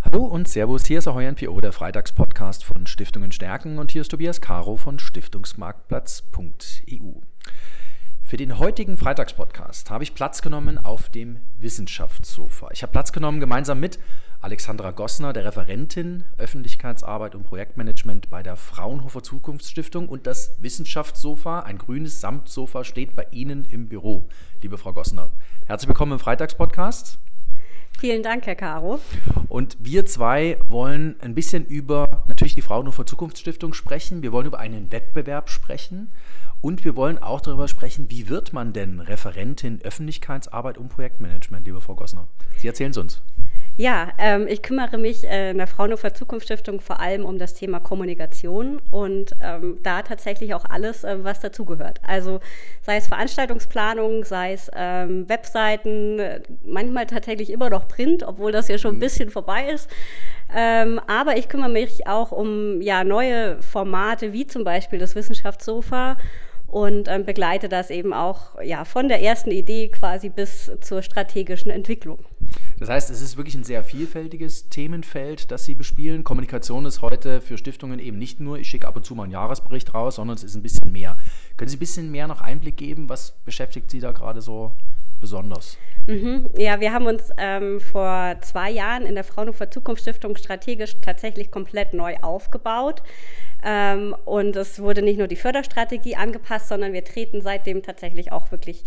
Hallo und Servus, hier ist Ahoy NPO, der Freitagspodcast von Stiftungen stärken und hier ist Tobias Caro von Stiftungsmarktplatz.eu. Für den heutigen Freitagspodcast habe ich Platz genommen auf dem Wissenschaftssofa. Ich habe Platz genommen gemeinsam mit Alexandra Gossner, der Referentin Öffentlichkeitsarbeit und Projektmanagement bei der Fraunhofer Zukunftsstiftung und das Wissenschaftssofa, ein grünes Samtsofa, steht bei Ihnen im Büro, liebe Frau Gossner. Herzlich willkommen im Freitagspodcast. Vielen Dank, Herr Caro. Und wir zwei wollen ein bisschen über natürlich die Fraunhofer Zukunftsstiftung sprechen. Wir wollen über einen Wettbewerb sprechen. Und wir wollen auch darüber sprechen, wie wird man denn Referentin Öffentlichkeitsarbeit und Projektmanagement, liebe Frau Gossner? Sie erzählen es uns. Ja, ähm, ich kümmere mich äh, in der Fraunhofer Zukunftsstiftung vor allem um das Thema Kommunikation und ähm, da tatsächlich auch alles, äh, was dazugehört. Also sei es Veranstaltungsplanung, sei es ähm, Webseiten, manchmal tatsächlich immer noch Print, obwohl das ja schon ein mhm. bisschen vorbei ist. Ähm, aber ich kümmere mich auch um ja, neue Formate, wie zum Beispiel das Wissenschaftssofa und ähm, begleite das eben auch ja, von der ersten Idee quasi bis zur strategischen Entwicklung. Das heißt, es ist wirklich ein sehr vielfältiges Themenfeld, das Sie bespielen. Kommunikation ist heute für Stiftungen eben nicht nur, ich schicke ab und zu mal einen Jahresbericht raus, sondern es ist ein bisschen mehr. Können Sie ein bisschen mehr noch Einblick geben? Was beschäftigt Sie da gerade so besonders? Mhm. Ja, wir haben uns ähm, vor zwei Jahren in der Fraunhofer Zukunftsstiftung strategisch tatsächlich komplett neu aufgebaut. Ähm, und es wurde nicht nur die Förderstrategie angepasst, sondern wir treten seitdem tatsächlich auch wirklich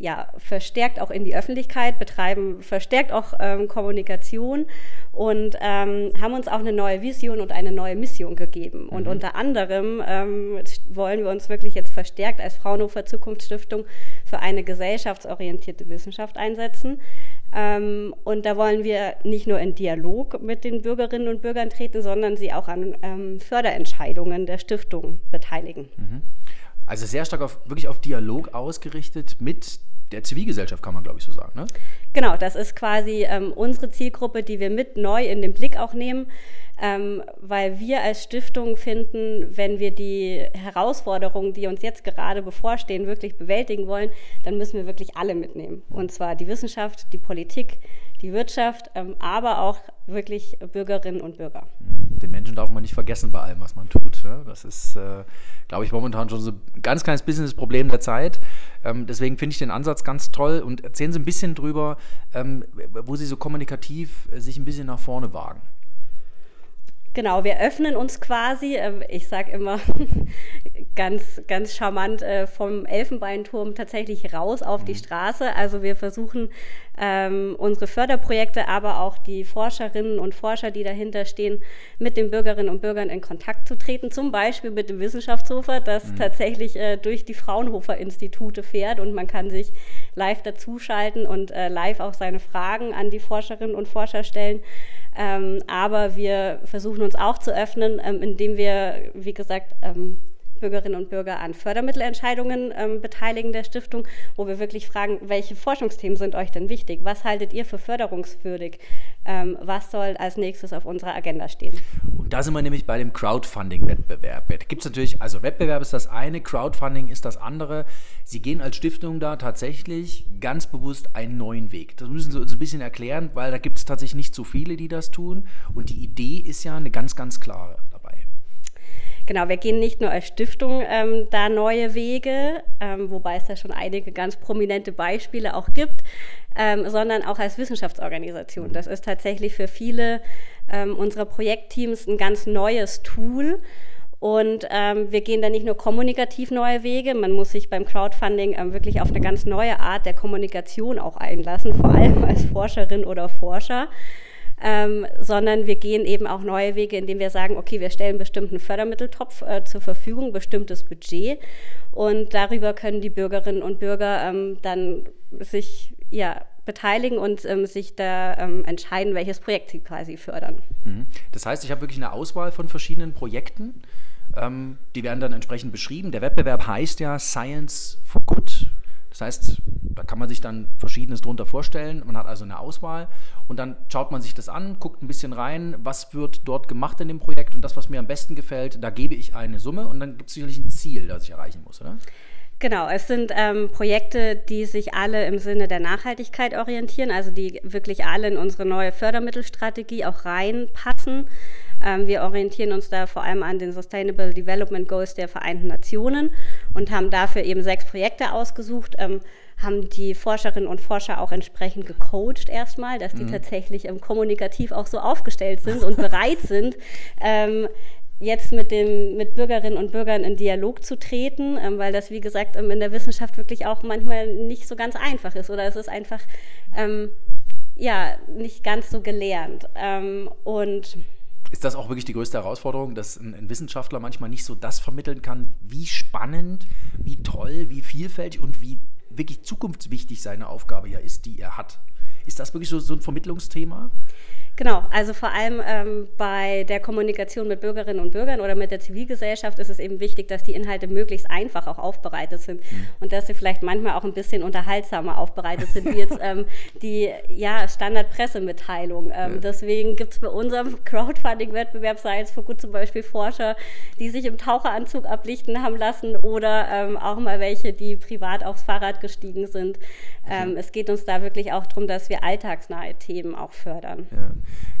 ja, verstärkt auch in die Öffentlichkeit, betreiben verstärkt auch ähm, Kommunikation und ähm, haben uns auch eine neue Vision und eine neue Mission gegeben. Und mhm. unter anderem ähm, wollen wir uns wirklich jetzt verstärkt als Fraunhofer Zukunftsstiftung für eine gesellschaftsorientierte Wissenschaft einsetzen. Ähm, und da wollen wir nicht nur in Dialog mit den Bürgerinnen und Bürgern treten, sondern sie auch an ähm, Förderentscheidungen der Stiftung beteiligen. Mhm. Also sehr stark auf, wirklich auf Dialog ausgerichtet mit der Zivilgesellschaft, kann man glaube ich so sagen. Ne? Genau, das ist quasi ähm, unsere Zielgruppe, die wir mit neu in den Blick auch nehmen, ähm, weil wir als Stiftung finden, wenn wir die Herausforderungen, die uns jetzt gerade bevorstehen, wirklich bewältigen wollen, dann müssen wir wirklich alle mitnehmen. Und zwar die Wissenschaft, die Politik, die Wirtschaft, ähm, aber auch wirklich Bürgerinnen und Bürger. Den Menschen darf man nicht vergessen bei allem, was man tut. Das ist, äh, glaube ich, momentan schon so ein ganz kleines Business-Problem der Zeit. Ähm, deswegen finde ich den Ansatz ganz toll und erzählen Sie ein bisschen drüber, ähm, wo Sie so kommunikativ äh, sich ein bisschen nach vorne wagen. Genau, wir öffnen uns quasi, äh, ich sage immer ganz, ganz charmant, äh, vom Elfenbeinturm tatsächlich raus auf die mhm. Straße. Also wir versuchen ähm, unsere Förderprojekte, aber auch die Forscherinnen und Forscher, die dahinter stehen, mit den Bürgerinnen und Bürgern in Kontakt zu treten. Zum Beispiel mit dem Wissenschaftshofer, das mhm. tatsächlich äh, durch die Fraunhofer-Institute fährt und man kann sich live dazuschalten und live auch seine Fragen an die Forscherinnen und Forscher stellen. Ähm, aber wir versuchen uns auch zu öffnen, ähm, indem wir, wie gesagt, ähm, Bürgerinnen und Bürger an Fördermittelentscheidungen ähm, beteiligen der Stiftung, wo wir wirklich fragen, welche Forschungsthemen sind euch denn wichtig? Was haltet ihr für förderungswürdig? Ähm, was soll als nächstes auf unserer Agenda stehen? Und da sind wir nämlich bei dem Crowdfunding-Wettbewerb. Da gibt es natürlich, also Wettbewerb ist das eine, Crowdfunding ist das andere. Sie gehen als Stiftung da tatsächlich ganz bewusst einen neuen Weg. Das müssen Sie uns ein bisschen erklären, weil da gibt es tatsächlich nicht so viele, die das tun. Und die Idee ist ja eine ganz, ganz klare. Genau, wir gehen nicht nur als Stiftung ähm, da neue Wege, ähm, wobei es da schon einige ganz prominente Beispiele auch gibt, ähm, sondern auch als Wissenschaftsorganisation. Das ist tatsächlich für viele ähm, unserer Projektteams ein ganz neues Tool. Und ähm, wir gehen da nicht nur kommunikativ neue Wege, man muss sich beim Crowdfunding ähm, wirklich auf eine ganz neue Art der Kommunikation auch einlassen, vor allem als Forscherin oder Forscher ähm, sondern wir gehen eben auch neue Wege, indem wir sagen, okay, wir stellen bestimmten Fördermitteltopf äh, zur Verfügung, bestimmtes Budget und darüber können die Bürgerinnen und Bürger ähm, dann sich ja, beteiligen und ähm, sich da ähm, entscheiden, welches Projekt sie quasi fördern. Mhm. Das heißt, ich habe wirklich eine Auswahl von verschiedenen Projekten. Ähm, die werden dann entsprechend beschrieben. Der Wettbewerb heißt ja Science for Good. Das heißt, da kann man sich dann Verschiedenes drunter vorstellen. Man hat also eine Auswahl und dann schaut man sich das an, guckt ein bisschen rein, was wird dort gemacht in dem Projekt und das, was mir am besten gefällt, da gebe ich eine Summe und dann gibt es sicherlich ein Ziel, das ich erreichen muss, oder? Genau, es sind ähm, Projekte, die sich alle im Sinne der Nachhaltigkeit orientieren, also die wirklich alle in unsere neue Fördermittelstrategie auch reinpassen. Ähm, wir orientieren uns da vor allem an den Sustainable Development Goals der Vereinten Nationen und haben dafür eben sechs Projekte ausgesucht. Ähm, haben die Forscherinnen und Forscher auch entsprechend gecoacht erstmal, dass die mhm. tatsächlich ähm, kommunikativ auch so aufgestellt sind und bereit sind, ähm, jetzt mit, dem, mit Bürgerinnen und Bürgern in Dialog zu treten, ähm, weil das, wie gesagt, ähm, in der Wissenschaft wirklich auch manchmal nicht so ganz einfach ist oder es ist einfach ja, nicht ganz so gelernt. Und ist das auch wirklich die größte Herausforderung, dass ein, ein, Wissenschaftler manchmal nicht so das vermitteln kann, wie spannend, wie toll, wie vielfältig und wie wirklich zukunftswichtig seine Aufgabe ja ist, die er hat? Ist das wirklich so, so ein Vermittlungsthema? Genau, also vor allem ähm, bei der Kommunikation mit Bürgerinnen und Bürgern oder mit der Zivilgesellschaft ist es eben wichtig, dass die Inhalte möglichst einfach auch aufbereitet sind mhm. und dass sie vielleicht manchmal auch ein bisschen unterhaltsamer aufbereitet sind, wie jetzt ähm, die ja, Standardpressemitteilung. Ähm, ja. Deswegen gibt es bei unserem Crowdfunding-Wettbewerb Science for Good zum Beispiel Forscher, die sich im Taucheranzug ablichten haben lassen oder ähm, auch mal welche, die privat aufs Fahrrad gestiegen sind. Ähm, es geht uns da wirklich auch darum, dass wir alltagsnahe Themen auch fördern. Ja.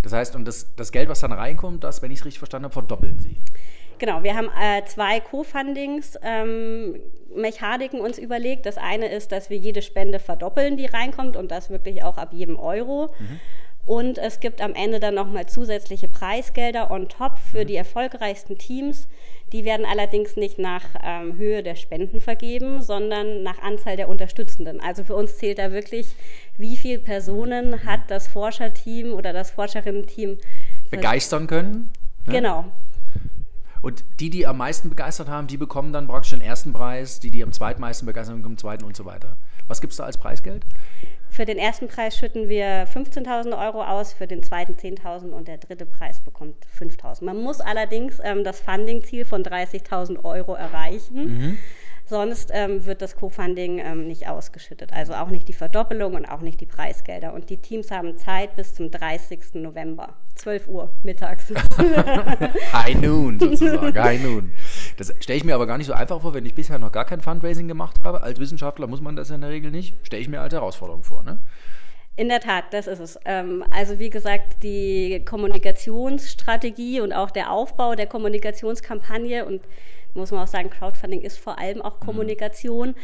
Das heißt, und das, das Geld, was dann reinkommt, das, wenn ich es richtig verstanden habe, verdoppeln Sie. Genau, wir haben äh, zwei Co-Fundings-Mechaniken ähm, uns überlegt. Das eine ist, dass wir jede Spende verdoppeln, die reinkommt und das wirklich auch ab jedem Euro. Mhm. Und es gibt am Ende dann nochmal zusätzliche Preisgelder on top für mhm. die erfolgreichsten Teams. Die werden allerdings nicht nach ähm, Höhe der Spenden vergeben, sondern nach Anzahl der Unterstützenden. Also für uns zählt da wirklich, wie viele Personen hat das Forscherteam oder das Forscherinnen-Team begeistern können. Ne? Genau. Und die, die am meisten begeistert haben, die bekommen dann praktisch den ersten Preis, die, die am zweitmeisten begeistert haben, bekommen den zweiten und so weiter. Was gibt es da als Preisgeld? Für den ersten Preis schütten wir 15.000 Euro aus, für den zweiten 10.000 und der dritte Preis bekommt 5.000. Man muss allerdings ähm, das Funding-Ziel von 30.000 Euro erreichen. Mhm. Sonst ähm, wird das Co-Funding ähm, nicht ausgeschüttet. Also auch nicht die Verdoppelung und auch nicht die Preisgelder. Und die Teams haben Zeit bis zum 30. November, 12 Uhr mittags. High Noon sozusagen, High Noon. Das stelle ich mir aber gar nicht so einfach vor, wenn ich bisher noch gar kein Fundraising gemacht habe. Als Wissenschaftler muss man das ja in der Regel nicht. Stelle ich mir als Herausforderung vor. Ne? In der Tat, das ist es. Ähm, also wie gesagt, die Kommunikationsstrategie und auch der Aufbau der Kommunikationskampagne und muss man auch sagen, Crowdfunding ist vor allem auch mhm. Kommunikation.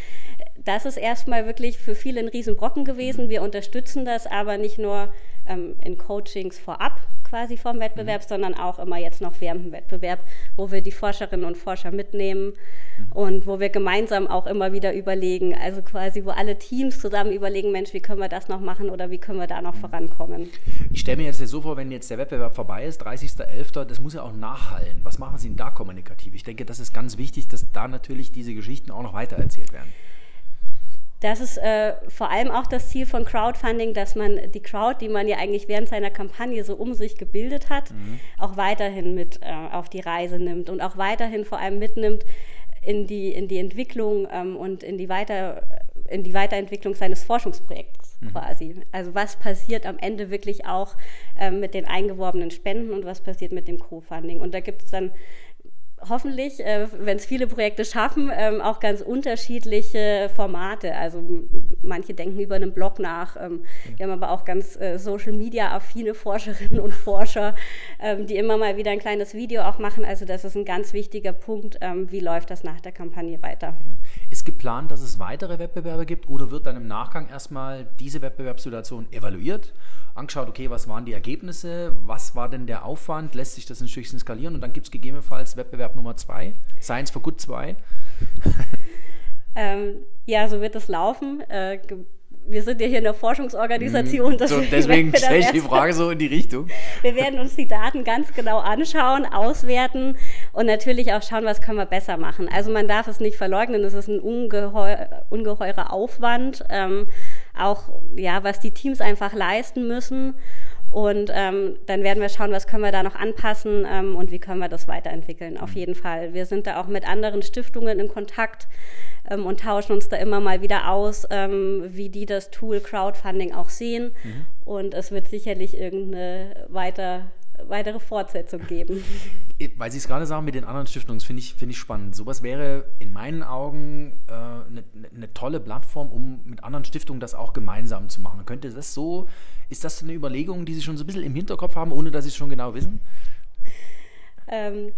Das ist erstmal wirklich für viele ein Riesenbrocken gewesen. Wir unterstützen das aber nicht nur ähm, in Coachings vorab quasi vom Wettbewerb, mhm. sondern auch immer jetzt noch während dem Wettbewerb, wo wir die Forscherinnen und Forscher mitnehmen mhm. und wo wir gemeinsam auch immer wieder überlegen, also quasi, wo alle Teams zusammen überlegen, Mensch, wie können wir das noch machen oder wie können wir da noch mhm. vorankommen. Ich stelle mir jetzt so vor, wenn jetzt der Wettbewerb vorbei ist, 30.11., das muss ja auch nachhallen. Was machen Sie denn da kommunikativ? Ich denke, das ist ganz wichtig, dass da natürlich diese Geschichten auch noch weitererzählt werden. Das ist äh, vor allem auch das Ziel von Crowdfunding, dass man die Crowd, die man ja eigentlich während seiner Kampagne so um sich gebildet hat, mhm. auch weiterhin mit äh, auf die Reise nimmt und auch weiterhin vor allem mitnimmt in die, in die Entwicklung ähm, und in die, Weiter, in die Weiterentwicklung seines Forschungsprojekts mhm. quasi. Also was passiert am Ende wirklich auch ähm, mit den eingeworbenen Spenden und was passiert mit dem Co-Funding. Und da gibt es dann hoffentlich, äh, wenn es viele Projekte schaffen, ähm, auch ganz unterschiedliche Formate. Also manche denken über einen Blog nach. Ähm, wir haben aber auch ganz äh, Social-Media-affine Forscherinnen und Forscher, ähm, die immer mal wieder ein kleines Video auch machen. Also das ist ein ganz wichtiger Punkt. Ähm, wie läuft das nach der Kampagne weiter? Ist geplant, dass es weitere Wettbewerbe gibt oder wird dann im Nachgang erstmal diese Wettbewerbssituation evaluiert? angeschaut, okay, was waren die Ergebnisse, was war denn der Aufwand, lässt sich das ein Stückchen skalieren und dann gibt es gegebenenfalls Wettbewerb Nummer zwei, Science for Good 2. ähm, ja, so wird es laufen. Äh, wir sind ja hier in der Forschungsorganisation. Mhm. So, deswegen stelle ich die Frage so in die Richtung. Wir werden uns die Daten ganz genau anschauen, auswerten und natürlich auch schauen, was können wir besser machen. Also man darf es nicht verleugnen, es ist ein ungeheu ungeheurer Aufwand, ähm, auch ja, was die Teams einfach leisten müssen. Und ähm, dann werden wir schauen, was können wir da noch anpassen ähm, und wie können wir das weiterentwickeln. Auf jeden Fall. Wir sind da auch mit anderen Stiftungen in Kontakt ähm, und tauschen uns da immer mal wieder aus, ähm, wie die das Tool Crowdfunding auch sehen. Mhm. Und es wird sicherlich irgendeine weiter weitere Fortsetzung geben. Weil Sie es gerade sagen mit den anderen Stiftungen, finde ich, find ich spannend. Sowas wäre in meinen Augen eine äh, ne tolle Plattform, um mit anderen Stiftungen das auch gemeinsam zu machen. Könnte das so, ist das eine Überlegung, die Sie schon so ein bisschen im Hinterkopf haben, ohne dass Sie es schon genau wissen? Ähm,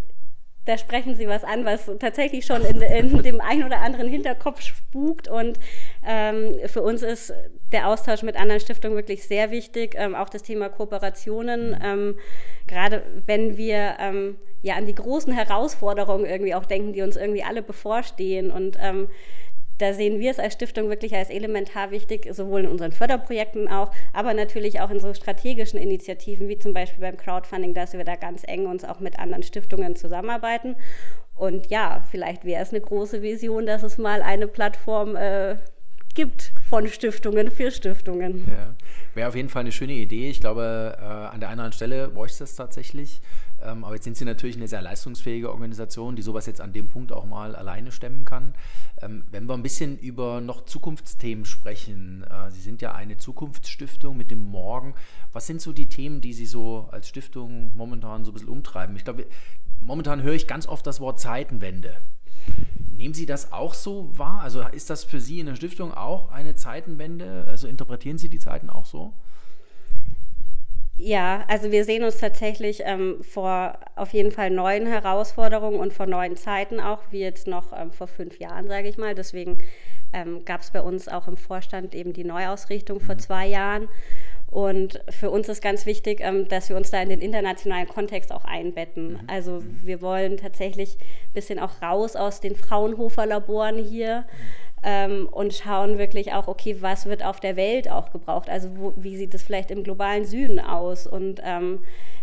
da sprechen Sie was an, was tatsächlich schon in, in dem einen oder anderen Hinterkopf spukt. Und ähm, für uns ist der Austausch mit anderen Stiftungen wirklich sehr wichtig. Ähm, auch das Thema Kooperationen. Ähm, gerade wenn wir ähm, ja an die großen Herausforderungen irgendwie auch denken, die uns irgendwie alle bevorstehen. Und ähm, da sehen wir es als Stiftung wirklich als elementar wichtig, sowohl in unseren Förderprojekten auch, aber natürlich auch in so strategischen Initiativen, wie zum Beispiel beim Crowdfunding, dass wir da ganz eng uns auch mit anderen Stiftungen zusammenarbeiten. Und ja, vielleicht wäre es eine große Vision, dass es mal eine Plattform äh, gibt von Stiftungen für Stiftungen. Ja. Wäre auf jeden Fall eine schöne Idee. Ich glaube, äh, an der einen oder anderen Stelle bräuchte es tatsächlich. Ähm, aber jetzt sind Sie natürlich eine sehr leistungsfähige Organisation, die sowas jetzt an dem Punkt auch mal alleine stemmen kann. Ähm, wenn wir ein bisschen über noch Zukunftsthemen sprechen, äh, Sie sind ja eine Zukunftsstiftung mit dem Morgen. Was sind so die Themen, die Sie so als Stiftung momentan so ein bisschen umtreiben? Ich glaube, momentan höre ich ganz oft das Wort Zeitenwende. Nehmen Sie das auch so wahr? Also ist das für Sie in der Stiftung auch eine Zeitenwende? Also interpretieren Sie die Zeiten auch so? Ja, also wir sehen uns tatsächlich ähm, vor auf jeden Fall neuen Herausforderungen und vor neuen Zeiten auch, wie jetzt noch ähm, vor fünf Jahren, sage ich mal. Deswegen ähm, gab es bei uns auch im Vorstand eben die Neuausrichtung vor mhm. zwei Jahren. Und für uns ist ganz wichtig, ähm, dass wir uns da in den internationalen Kontext auch einbetten. Mhm. Also mhm. wir wollen tatsächlich ein bisschen auch raus aus den Fraunhofer-Laboren hier. Mhm ähm, und schauen wirklich auch, okay, was wird auf der Welt auch gebraucht? Also wo, wie sieht es vielleicht im globalen Süden aus? Und ähm,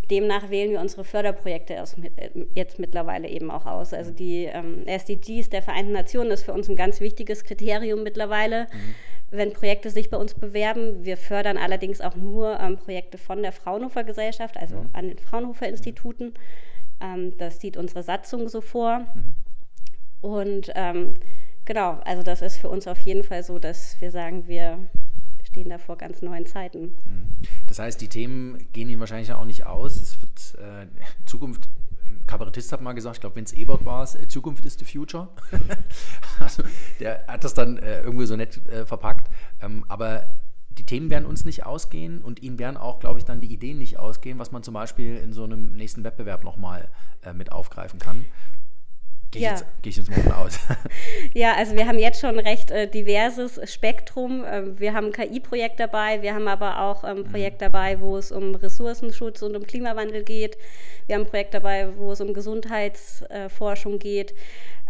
demnach wählen wir unsere Förderprojekte äh, jetzt mittlerweile eben auch aus. Also die ähm, SDGs der Vereinten Nationen ist für uns ein ganz wichtiges Kriterium mittlerweile. Mhm. Wenn Projekte sich bei uns bewerben, wir fördern allerdings auch nur ähm, Projekte von der Fraunhofer Gesellschaft, also mhm. an den Fraunhofer Instituten. Ähm, das sieht unsere Satzung so vor. Mhm. Und ähm, Genau, also das ist für uns auf jeden Fall so, dass wir sagen, wir stehen da vor ganz neuen Zeiten. Mhm. Das heißt, die Themen gehen Ihnen wahrscheinlich auch nicht aus. Es wird äh, Zukunft, Kabarettist hat mal gesagt, ich glaube, Vince Ebert war es, äh, Zukunft ist the future. also der hat das dann äh, irgendwie so nett äh, verpackt. Ähm, aber die Themen werden uns nicht ausgehen und ihnen werden auch, glaube ich, dann die Ideen nicht ausgehen, was man zum Beispiel in so einem nächsten Wettbewerb nochmal äh, mit aufgreifen kann. Gehe ja. ich, geh ich jetzt mal von aus. ja, also wir haben jetzt schon ein recht äh, diverses Spektrum. Ähm, wir haben ein KI-Projekt dabei, wir haben aber auch ein ähm, mhm. Projekt dabei, wo es um Ressourcenschutz und um Klimawandel geht. Wir haben ein Projekt dabei, wo es um Gesundheitsforschung äh, geht.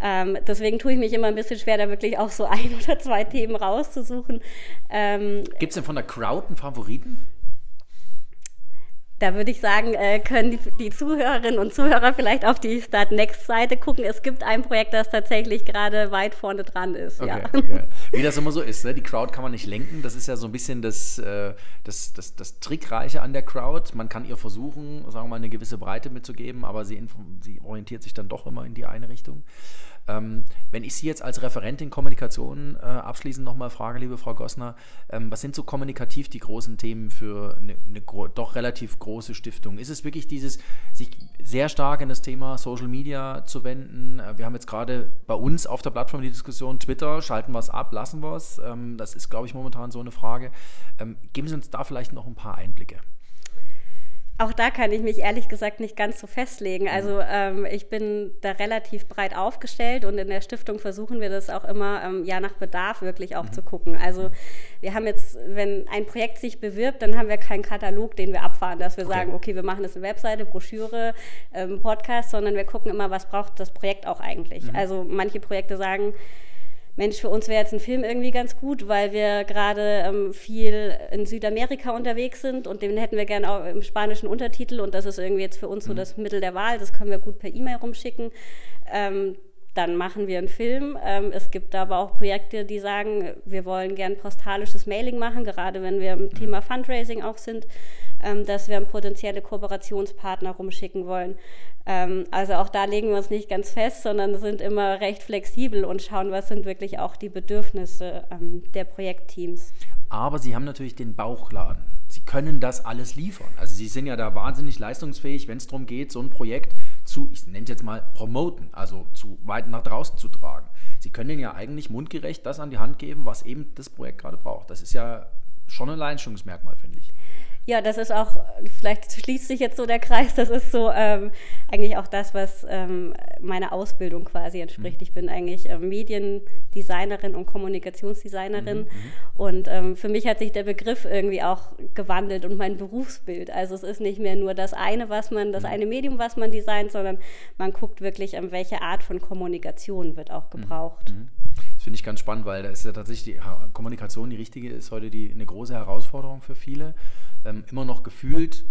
Ähm, deswegen tue ich mich immer ein bisschen schwer, da wirklich auch so ein oder zwei Themen rauszusuchen. Ähm, Gibt es denn von der Crowd einen Favoriten? Da würde ich sagen, äh, können die, die, Zuhörerinnen und Zuhörer vielleicht auf die Start Next Seite gucken. Es gibt ein Projekt, das tatsächlich gerade weit vorne dran ist. Okay, ja. okay. Wie das immer so ist, ne? die Crowd kann man nicht lenken. Das ist ja so ein bisschen das, äh, das, das, das Trickreiche an der Crowd. Man kann ihr versuchen, sagen wir mal, eine gewisse Breite mitzugeben, aber sie, sie orientiert sich dann doch immer in die eine Richtung. Ähm, wenn ich Sie jetzt als Referentin Kommunikation äh, abschließend nochmal frage, liebe Frau Gossner, ähm, was sind so kommunikativ die großen Themen für eine, eine doch relativ große Stiftung? Ist es wirklich dieses, sich sehr stark in das Thema Social Media zu wenden? Äh, wir haben jetzt gerade bei uns auf der Plattform die Diskussion Twitter, schalten wir es ab, lassen wir es? Ähm, das ist, glaube ich, momentan so eine Frage. Geben Sie uns da vielleicht noch ein paar Einblicke. Auch da kann ich mich ehrlich gesagt nicht ganz so festlegen. Also ähm, ich bin da relativ breit aufgestellt und in der Stiftung versuchen wir das auch immer ähm, ja nach Bedarf wirklich auch mhm. zu gucken. Also wir haben jetzt, wenn ein Projekt sich bewirbt, dann haben wir keinen Katalog, den wir abfahren, dass wir okay. sagen, okay, wir machen das eine Webseite, Broschüre, ähm, Podcast, sondern wir gucken immer, was braucht das Projekt auch eigentlich. Mhm. Also manche Projekte sagen, Mensch, für uns wäre jetzt ein Film irgendwie ganz gut, weil wir gerade ähm, viel in Südamerika unterwegs sind und den hätten wir gerne auch im spanischen Untertitel und das ist irgendwie jetzt für uns mhm. so das Mittel der Wahl. Das können wir gut per E-Mail rumschicken. Ähm, dann machen wir einen Film. Ähm, es gibt aber auch Projekte, die sagen, wir wollen gern postalisches Mailing machen, gerade wenn wir im mhm. Thema Fundraising auch sind, ähm, dass wir einen potenzielle Kooperationspartner rumschicken wollen. Ähm, also auch da legen wir uns nicht ganz fest, sondern sind immer recht flexibel und schauen, was sind wirklich auch die Bedürfnisse ähm, der Projektteams. Aber Sie haben natürlich den Bauchladen. Sie können das alles liefern. Also Sie sind ja da wahnsinnig leistungsfähig, wenn es darum geht, so ein Projekt zu, ich nenne es jetzt mal, promoten, also zu weit nach draußen zu tragen. Sie können ja eigentlich mundgerecht das an die Hand geben, was eben das Projekt gerade braucht. Das ist ja schon ein Alleinstellungsmerkmal, finde ich. Ja, das ist auch, vielleicht schließt sich jetzt so der Kreis, das ist so ähm, eigentlich auch das, was ähm, meiner Ausbildung quasi entspricht. Mhm. Ich bin eigentlich äh, Mediendesignerin und Kommunikationsdesignerin mhm, mhm. und ähm, für mich hat sich der Begriff irgendwie auch gewandelt und mein Berufsbild. Also es ist nicht mehr nur das eine, was man, das mhm. eine Medium, was man designt, sondern man guckt wirklich, ähm, welche Art von Kommunikation wird auch mhm, gebraucht. Finde ich ganz spannend, weil da ist ja tatsächlich die Kommunikation die richtige, ist heute die, eine große Herausforderung für viele ähm, immer noch gefühlt,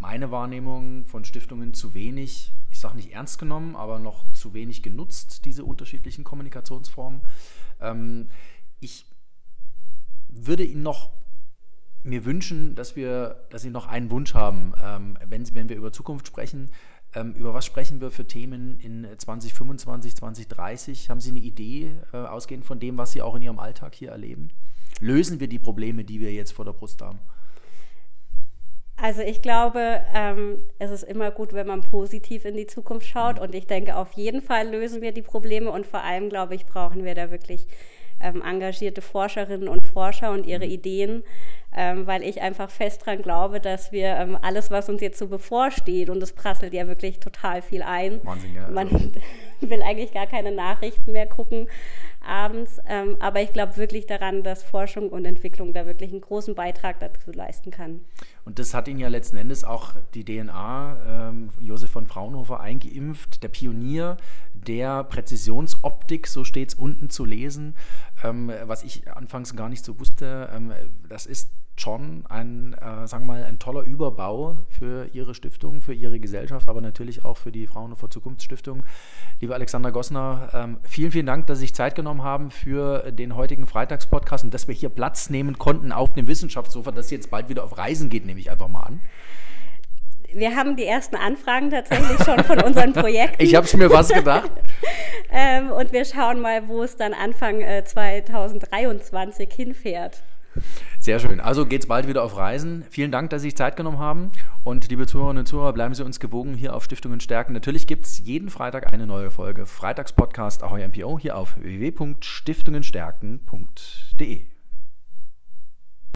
meine Wahrnehmung von Stiftungen zu wenig, ich sage nicht ernst genommen, aber noch zu wenig genutzt, diese unterschiedlichen Kommunikationsformen. Ähm, ich würde Ihnen noch mir wünschen, dass wir, dass Sie noch einen Wunsch haben, ähm, wenn, wenn wir über Zukunft sprechen. Ähm, über was sprechen wir für Themen in 2025, 2030? Haben Sie eine Idee, äh, ausgehend von dem, was Sie auch in Ihrem Alltag hier erleben? Lösen wir die Probleme, die wir jetzt vor der Brust haben? Also ich glaube, ähm, es ist immer gut, wenn man positiv in die Zukunft schaut. Und ich denke, auf jeden Fall lösen wir die Probleme. Und vor allem, glaube ich, brauchen wir da wirklich ähm, engagierte Forscherinnen und Forscher und ihre mhm. Ideen, ähm, weil ich einfach fest daran glaube, dass wir ähm, alles, was uns jetzt so bevorsteht, und es prasselt ja wirklich total viel ein. Wahnsinn, ja. Man also. will eigentlich gar keine Nachrichten mehr gucken abends. Ähm, aber ich glaube wirklich daran, dass Forschung und Entwicklung da wirklich einen großen Beitrag dazu leisten kann. Und das hat ihn ja letzten Endes auch die DNA ähm, Josef von Fraunhofer eingeimpft, der Pionier der Präzisionsoptik, so steht es unten zu lesen, ähm, was ich anfangs gar nicht so wusste. Ähm, das ist schon ein, äh, sagen wir mal, ein toller Überbau für Ihre Stiftung, für Ihre Gesellschaft, aber natürlich auch für die Fraunhofer Zukunftsstiftung. Lieber Alexander Gossner, ähm, vielen, vielen Dank, dass Sie sich Zeit genommen haben für den heutigen Freitagspodcast und dass wir hier Platz nehmen konnten auf dem Wissenschaftssofa, das jetzt bald wieder auf Reisen geht, nehme ich einfach mal an. Wir haben die ersten Anfragen tatsächlich schon von unseren Projekten. ich habe es mir was gedacht. ähm, und wir schauen mal, wo es dann Anfang äh, 2023 hinfährt. Sehr schön. Also geht es bald wieder auf Reisen. Vielen Dank, dass Sie sich Zeit genommen haben. Und liebe Zuhörerinnen und Zuhörer, bleiben Sie uns gewogen hier auf Stiftungen stärken. Natürlich gibt es jeden Freitag eine neue Folge. Freitagspodcast Ahoy MPO hier auf www.stiftungenstärken.de.